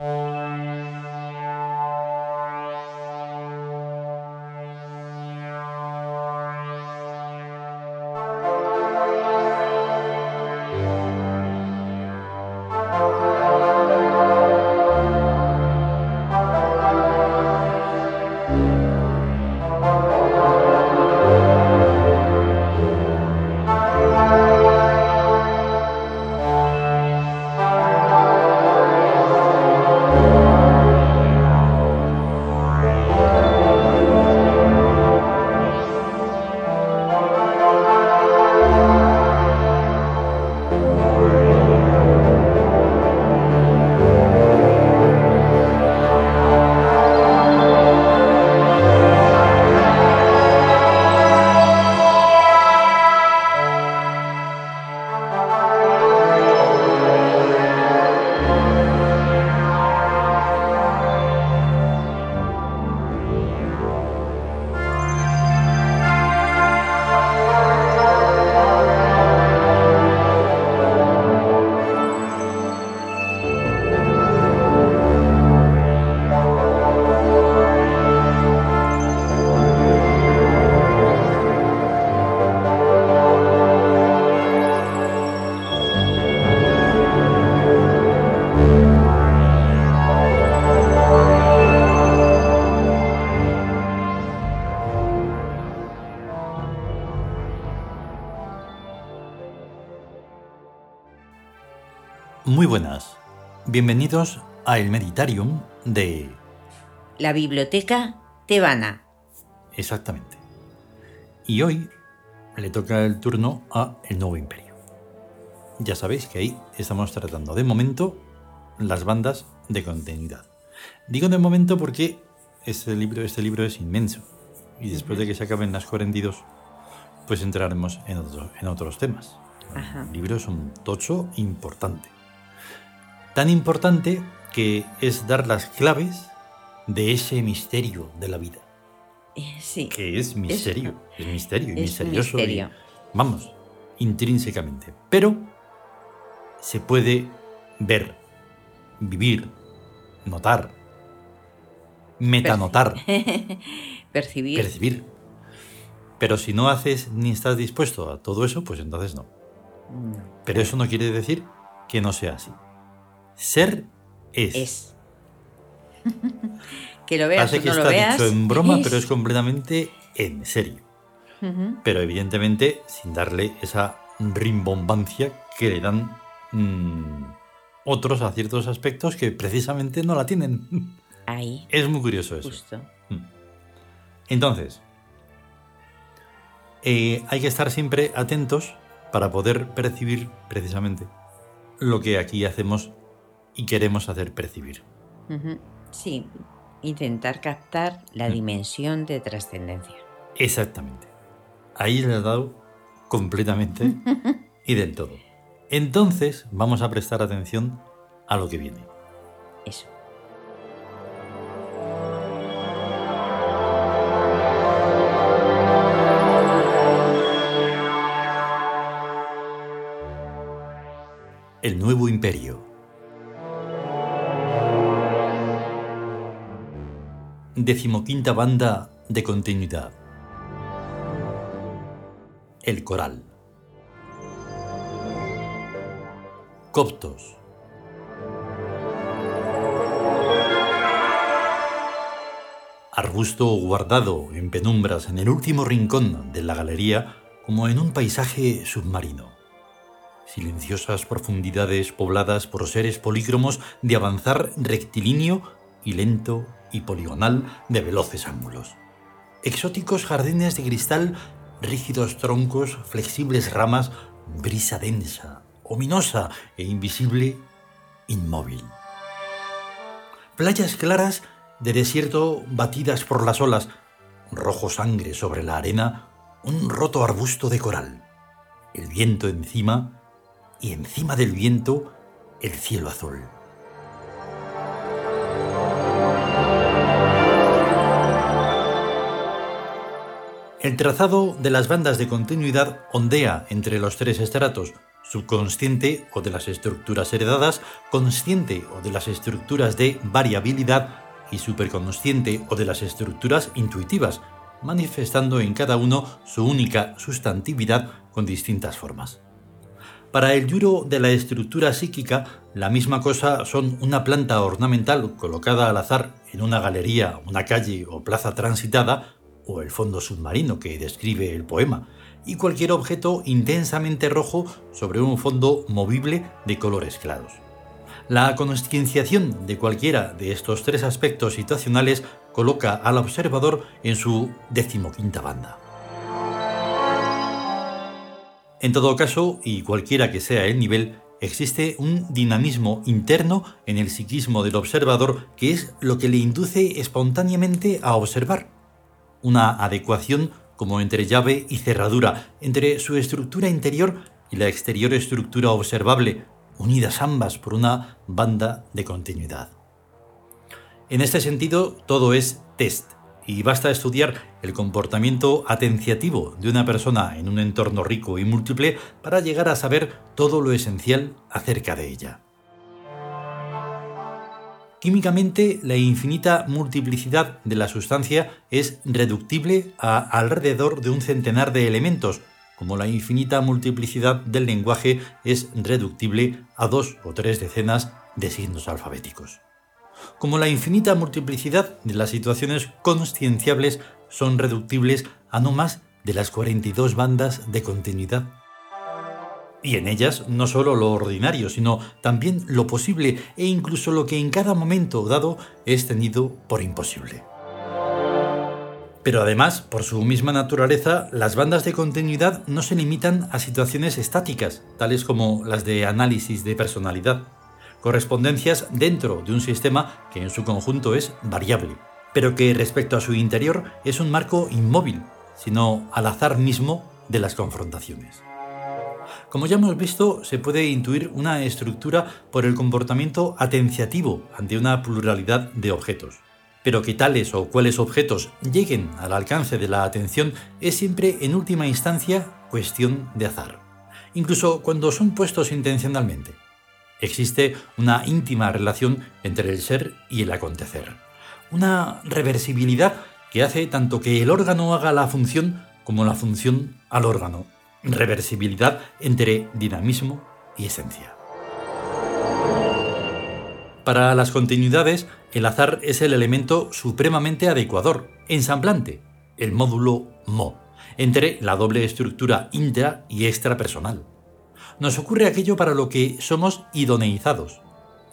Muy Bienvenidos a el Meditarium de... La Biblioteca Tebana. Exactamente. Y hoy le toca el turno a El Nuevo Imperio. Ya sabéis que ahí estamos tratando de momento las bandas de continuidad. Digo de momento porque este libro, este libro es inmenso. Y después de que se acaben las 42, pues entraremos en, otro- en otros temas. Ajá. El libro es un tocho importante. Tan importante que es dar las claves de ese misterio de la vida. Eh, Sí. Que es misterio. Es, misterio y es misterioso. y- vamos, intrínsecamente. Pero se puede ver, vivir, notar, metanotar, Percibir. percibir. Pero si no haces ni estás dispuesto a todo eso, pues entonces no. No. Pero eso no quiere decir que no sea así. Ser es. Es. que lo veas o que no lo está veas. dicho en broma, pero es completamente en serio. Pero evidentemente sin darle esa rimbombancia que le dan mm, otros a ciertos aspectos que precisamente no la tienen. Ahí, Es muy curioso eso. justo. Entonces, eh, hay que estar siempre atentos para poder percibir precisamente lo que aquí hacemos y queremos hacer percibir. Sí, intentar captar la Mm. dimensión de trascendencia. Exactamente. Ahí le he dado completamente y del todo. Entonces vamos a prestar atención a lo que viene. Eso. El nuevo imperio. Decimoquinta banda de continuidad. El coral. Coptos. Arbusto guardado en penumbras en el último rincón de la galería como en un paisaje submarino silenciosas profundidades pobladas por seres polícromos de avanzar rectilíneo y lento y poligonal de veloces ángulos. Exóticos jardines de cristal, rígidos troncos, flexibles ramas, brisa densa, ominosa e invisible, inmóvil. Playas claras de desierto batidas por las olas, rojo sangre sobre la arena, un roto arbusto de coral, el viento encima y encima del viento el cielo azul. El trazado de las bandas de continuidad ondea entre los tres estratos, subconsciente o de las estructuras heredadas, consciente o de las estructuras de variabilidad y superconsciente o de las estructuras intuitivas, manifestando en cada uno su única sustantividad con distintas formas. Para el yuro de la estructura psíquica, la misma cosa son una planta ornamental colocada al azar en una galería, una calle o plaza transitada, o el fondo submarino que describe el poema, y cualquier objeto intensamente rojo sobre un fondo movible de colores claros. La conscienciación de cualquiera de estos tres aspectos situacionales coloca al observador en su decimoquinta banda. En todo caso, y cualquiera que sea el nivel, existe un dinamismo interno en el psiquismo del observador que es lo que le induce espontáneamente a observar. Una adecuación como entre llave y cerradura, entre su estructura interior y la exterior estructura observable, unidas ambas por una banda de continuidad. En este sentido, todo es test, y basta estudiar el comportamiento atenciativo de una persona en un entorno rico y múltiple para llegar a saber todo lo esencial acerca de ella. Químicamente, la infinita multiplicidad de la sustancia es reductible a alrededor de un centenar de elementos, como la infinita multiplicidad del lenguaje es reductible a dos o tres decenas de signos alfabéticos como la infinita multiplicidad de las situaciones conscienciables son reductibles a no más de las 42 bandas de continuidad. Y en ellas no solo lo ordinario, sino también lo posible e incluso lo que en cada momento dado es tenido por imposible. Pero además, por su misma naturaleza, las bandas de continuidad no se limitan a situaciones estáticas, tales como las de análisis de personalidad correspondencias dentro de un sistema que en su conjunto es variable, pero que respecto a su interior es un marco inmóvil, sino al azar mismo de las confrontaciones. Como ya hemos visto, se puede intuir una estructura por el comportamiento atenciativo ante una pluralidad de objetos. Pero que tales o cuales objetos lleguen al alcance de la atención es siempre en última instancia cuestión de azar, incluso cuando son puestos intencionalmente. Existe una íntima relación entre el ser y el acontecer. Una reversibilidad que hace tanto que el órgano haga la función como la función al órgano. Reversibilidad entre dinamismo y esencia. Para las continuidades, el azar es el elemento supremamente adecuador, ensamblante, el módulo mo, entre la doble estructura intra y extrapersonal nos ocurre aquello para lo que somos idoneizados.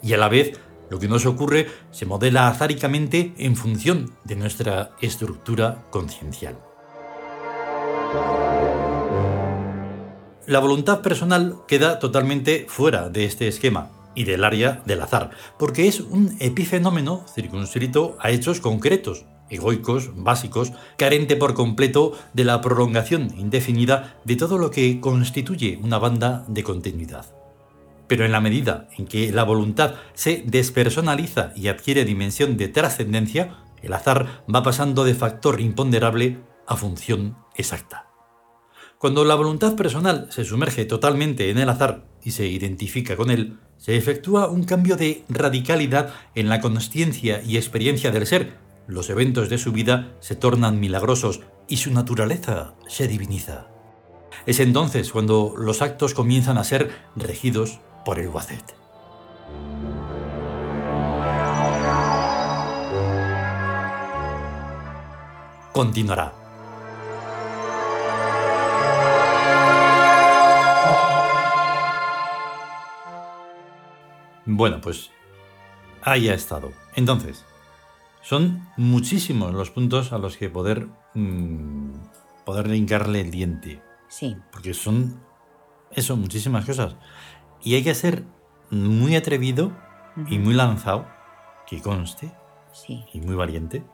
Y a la vez, lo que nos ocurre se modela azáricamente en función de nuestra estructura conciencial. La voluntad personal queda totalmente fuera de este esquema y del área del azar, porque es un epifenómeno circunscrito a hechos concretos, egoicos, básicos, carente por completo de la prolongación indefinida de todo lo que constituye una banda de continuidad. Pero en la medida en que la voluntad se despersonaliza y adquiere dimensión de trascendencia, el azar va pasando de factor imponderable a función exacta. Cuando la voluntad personal se sumerge totalmente en el azar y se identifica con él, se efectúa un cambio de radicalidad en la consciencia y experiencia del ser, los eventos de su vida se tornan milagrosos y su naturaleza se diviniza. Es entonces cuando los actos comienzan a ser regidos por el Wacet. Continuará. Bueno, pues ahí ha estado. Entonces, son muchísimos los puntos a los que poder, mm, poder hincarle el diente. Sí. Porque son, eso, muchísimas cosas. Y hay que ser muy atrevido y muy lanzado, que conste, sí. y muy valiente,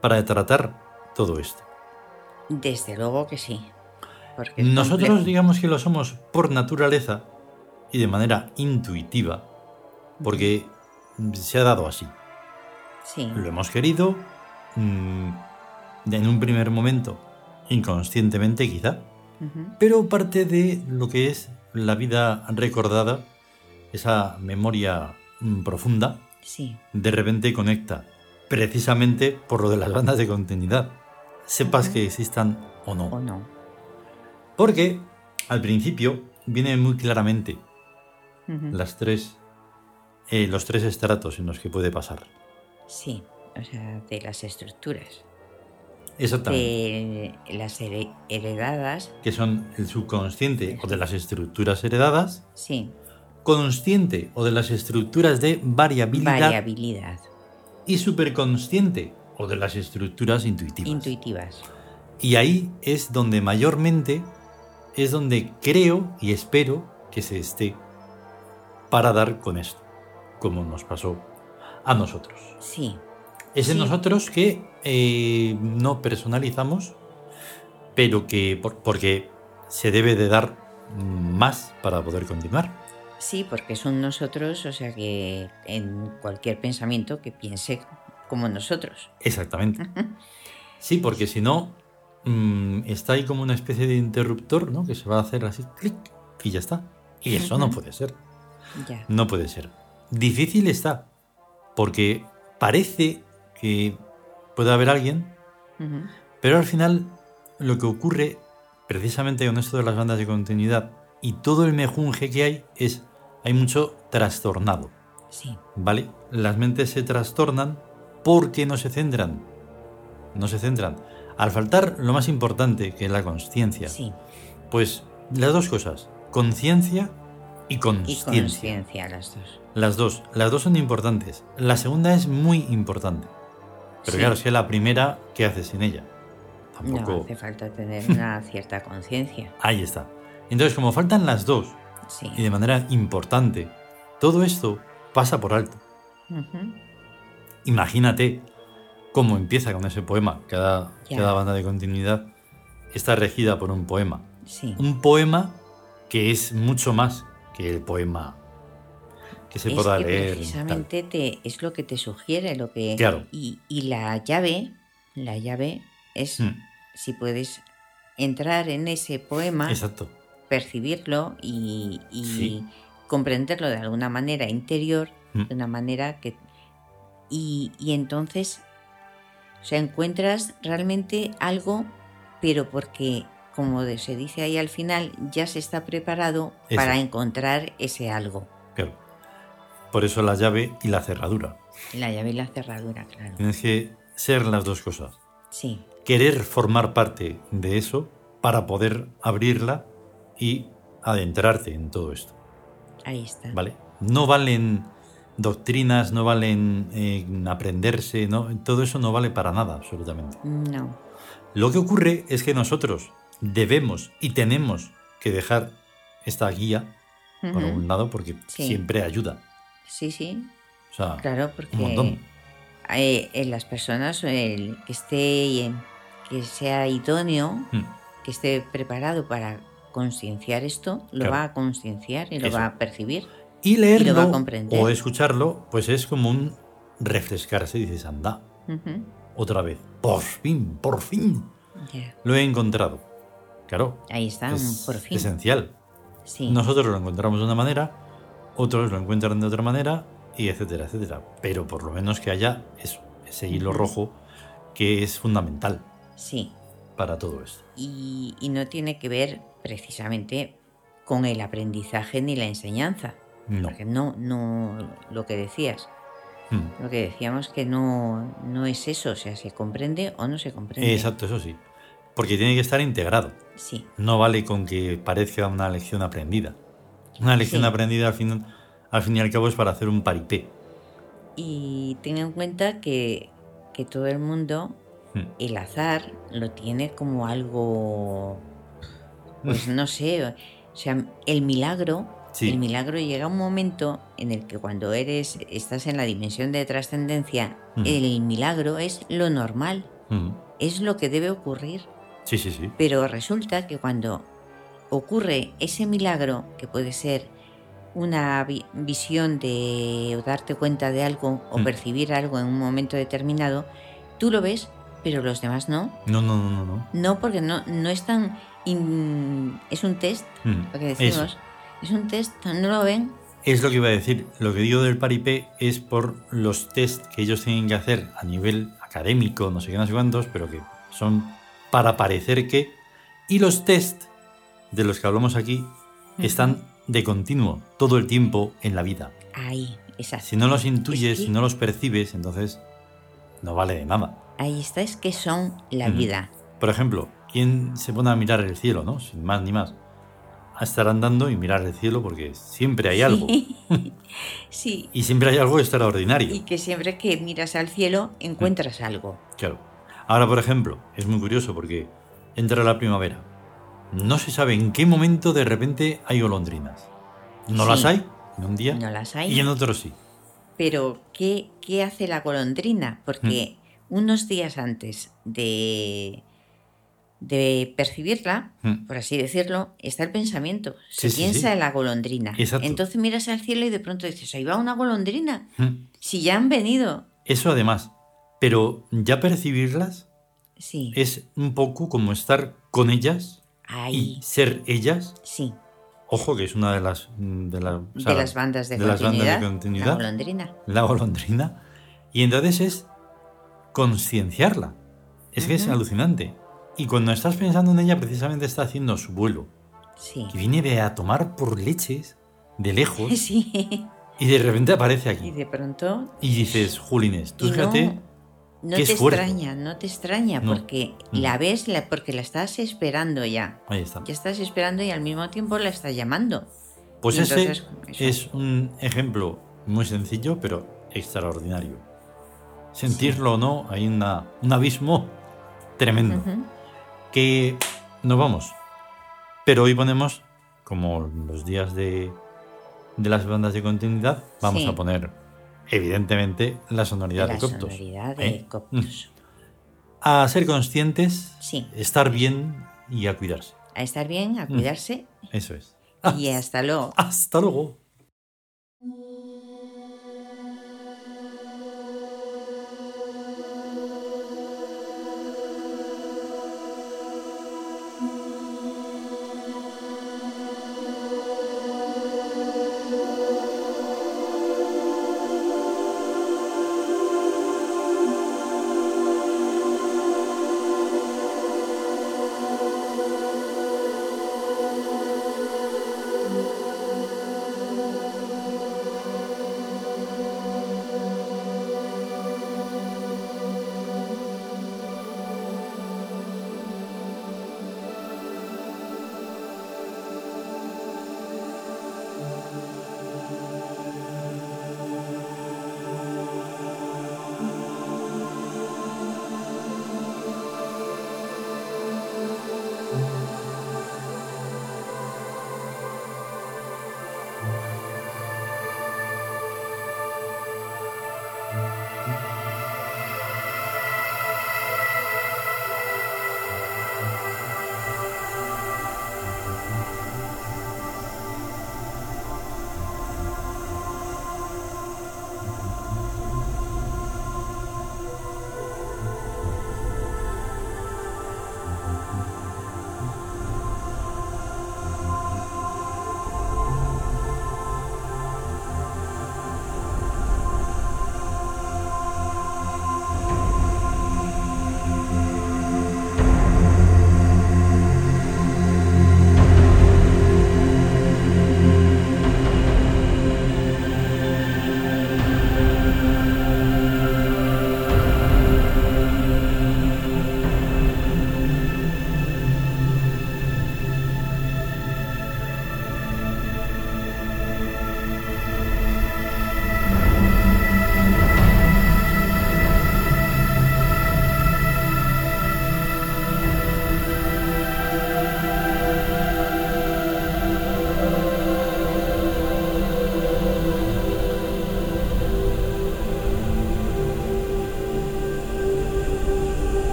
para tratar todo esto. Desde luego que sí. Nosotros digamos que lo somos por naturaleza y de manera intuitiva, porque se ha dado así. Lo hemos querido mm, en un primer momento, inconscientemente quizá, pero parte de lo que es la vida recordada, esa memoria mm, profunda, Sí. de repente conecta, precisamente por lo de las bandas de continuidad, sepas que existan o no. ¿O no? Porque al principio viene muy claramente las tres, eh, los tres estratos en los que puede pasar. Sí, o sea, de las estructuras. Exactamente. De las here- heredadas, Que son el subconsciente o de las estructuras heredadas, sí, consciente o de las estructuras de variabilidad variabilidad, y superconsciente o de las estructuras intuitivas. intuitivas. Y ahí es donde mayormente es donde creo y espero que se esté para dar con esto, como nos pasó a nosotros. Sí, Es en Sí. nosotros que eh, no personalizamos, pero que por- porque se debe de dar más para poder continuar. sí, porque son nosotros, o sea que en cualquier pensamiento que piense como nosotros. Exactamente. Sí, porque si no, mm, está ahí como una especie de interruptor, ¿no? Que se va a hacer así, clic, y ya está. Y eso no puede ser. Ya. No puede ser. Difícil está, porque parece que puede haber alguien, pero al final lo que ocurre precisamente con esto de las bandas de continuidad y todo el mejunje que hay es, hay mucho trastornado, Sí, ¿vale? Las mentes se trastornan porque no se centran, no se centran. Al faltar lo más importante, que es la conciencia, sí. pues las dos cosas, conciencia y Y consciencia. conciencia las dos. Las dos, las dos son importantes. La segunda es muy importante. Pero Sí. claro, es que la primera, ¿qué haces sin ella? No, Tampoco. hace falta tener una cierta conciencia. Ahí está. Entonces, como faltan las dos, Sí. y de manera importante, todo esto pasa por alto. Imagínate cómo empieza con ese poema. Cada, cada banda de continuidad está regida por un poema. Sí. Un poema que es mucho más que el poema que se es pueda que leer. precisamente te, es lo que te sugiere, lo que. Claro. Y, y la llave, la llave es Mm, si puedes entrar en ese poema, Exacto. percibirlo y, y Sí. comprenderlo de alguna manera interior, Mm. de una manera que. Y, y entonces, o sea, encuentras realmente algo, pero porque, como se dice ahí al final, ya se está preparado Eso. para encontrar ese algo. Claro. Por eso la llave y la cerradura. La llave y la cerradura, claro. Tienes que ser las dos cosas. Sí, Querer formar parte de eso para poder abrirla y adentrarte en todo esto. ahí está. ¿Vale? No valen doctrinas, no valen eh, aprenderse, no, todo eso no vale para nada, absolutamente. No, Lo que ocurre es que nosotros debemos y tenemos que dejar esta guía, por un lado, porque Sí. siempre ayuda. Sí, sí, O sea, claro, un montón. porque eh, en las personas el que esté, que sea idóneo, mm, que esté preparado para concienciar esto, lo Claro. va a concienciar y lo Eso. va a percibir. Y Y lo va a leerlo comprender. o escucharlo, pues es como un refrescarse. Dices, anda, otra vez. Por fin, por fin. Lo he encontrado. Claro. Ahí está, un es por fin. esencial. Sí, Nosotros lo encontramos de una manera, otros lo encuentran de otra manera, y etcétera, etcétera. Pero por lo menos que haya eso, ese hilo rojo que es fundamental sí. para todo esto. Y, y no tiene que ver precisamente con el aprendizaje ni la enseñanza. No. Porque no, no, lo que decías, Mm. lo que decíamos que no, no es eso, o sea, se comprende o no se comprende. Exacto, eso sí. Porque tiene que estar integrado. Sí, No vale con que parezca una lección aprendida. Una lección Sí. aprendida al fin, al fin y al cabo es para hacer un paripé. y ten en cuenta que, que todo el mundo, Mm. el azar, lo tiene como algo, pues no sé, o sea, el milagro, Sí. el milagro llega un momento en el que cuando eres, estás en la dimensión de trascendencia, Mm. el milagro es lo normal, Mm. es lo que debe ocurrir. Sí, sí, sí. Pero resulta que cuando ocurre ese milagro, que puede ser una vi- visión de o darte cuenta de algo o Mm. percibir algo en un momento determinado, tú lo ves, pero los demás no. No, no, no, no. no. No, porque no, no es tan... in- es un test, Mm. lo que Eso. decimos. Es un test, ¿no lo ven? Es lo que iba a decir. Lo que digo del paripé es por los test que ellos tienen que hacer a nivel académico, no sé qué, no sé cuántos, pero que son para parecer que. Y los test de los que hablamos aquí están de continuo, todo el tiempo en la vida. Ahí, exacto. Si no los intuyes, si no los percibes, entonces no vale de nada. Ahí está, es que son la vida. Por ejemplo, ¿quién se pone a mirar el cielo, no? Sin más ni más. A estar andando y mirar el cielo porque siempre hay algo. sí. Y siempre hay algo extraordinario. Y que siempre que miras al cielo encuentras algo. Claro. Ahora, por ejemplo, es muy curioso porque entra la primavera. No se sabe en qué momento de repente hay golondrinas. No Sí. las hay en un día No las hay. y en otro sí. Pero, ¿qué, qué hace la golondrina? Porque Mm. unos días antes de, de percibirla, Mm. por así decirlo, está el pensamiento. Se Sí, piensa sí. en la golondrina. Exacto. Entonces miras al cielo y de pronto dices, ahí va una golondrina. Mm. Si ya han venido. Eso además. Pero ya percibirlas Sí. es un poco como estar con ellas Ahí. y ser ellas. Sí. Ojo, que es una de las de, la- o sea, de las bandas de, de las bandas de continuidad, continuidad. La golondrina. la golondrina. Y entonces es concienciarla. Es que es alucinante. Y cuando estás pensando en ella, precisamente está haciendo su vuelo. Sí. Que viene de a tomar por leches de lejos Sí. y de repente aparece Y aquí. de pronto. Y dices, Julines, tú y fíjate. no, no qué te esfuerzo. extraña, no te extraña, No. porque Mm. la ves, la, porque la estás esperando ya. Ahí está. Ya estás esperando y al mismo tiempo la estás llamando. Pues ese entonces, es un ejemplo muy sencillo, pero extraordinario. Sentirlo o no, hay una, un abismo tremendo. Que nos vamos. Pero hoy ponemos, como los días de, de las bandas de continuidad, vamos Sí. a poner, evidentemente, la sonoridad la de Coptos. sonoridad de ¿eh? Coptos. A ser conscientes, Sí, estar bien y a cuidarse. a estar bien, a cuidarse Eso es. y hasta luego. Hasta luego.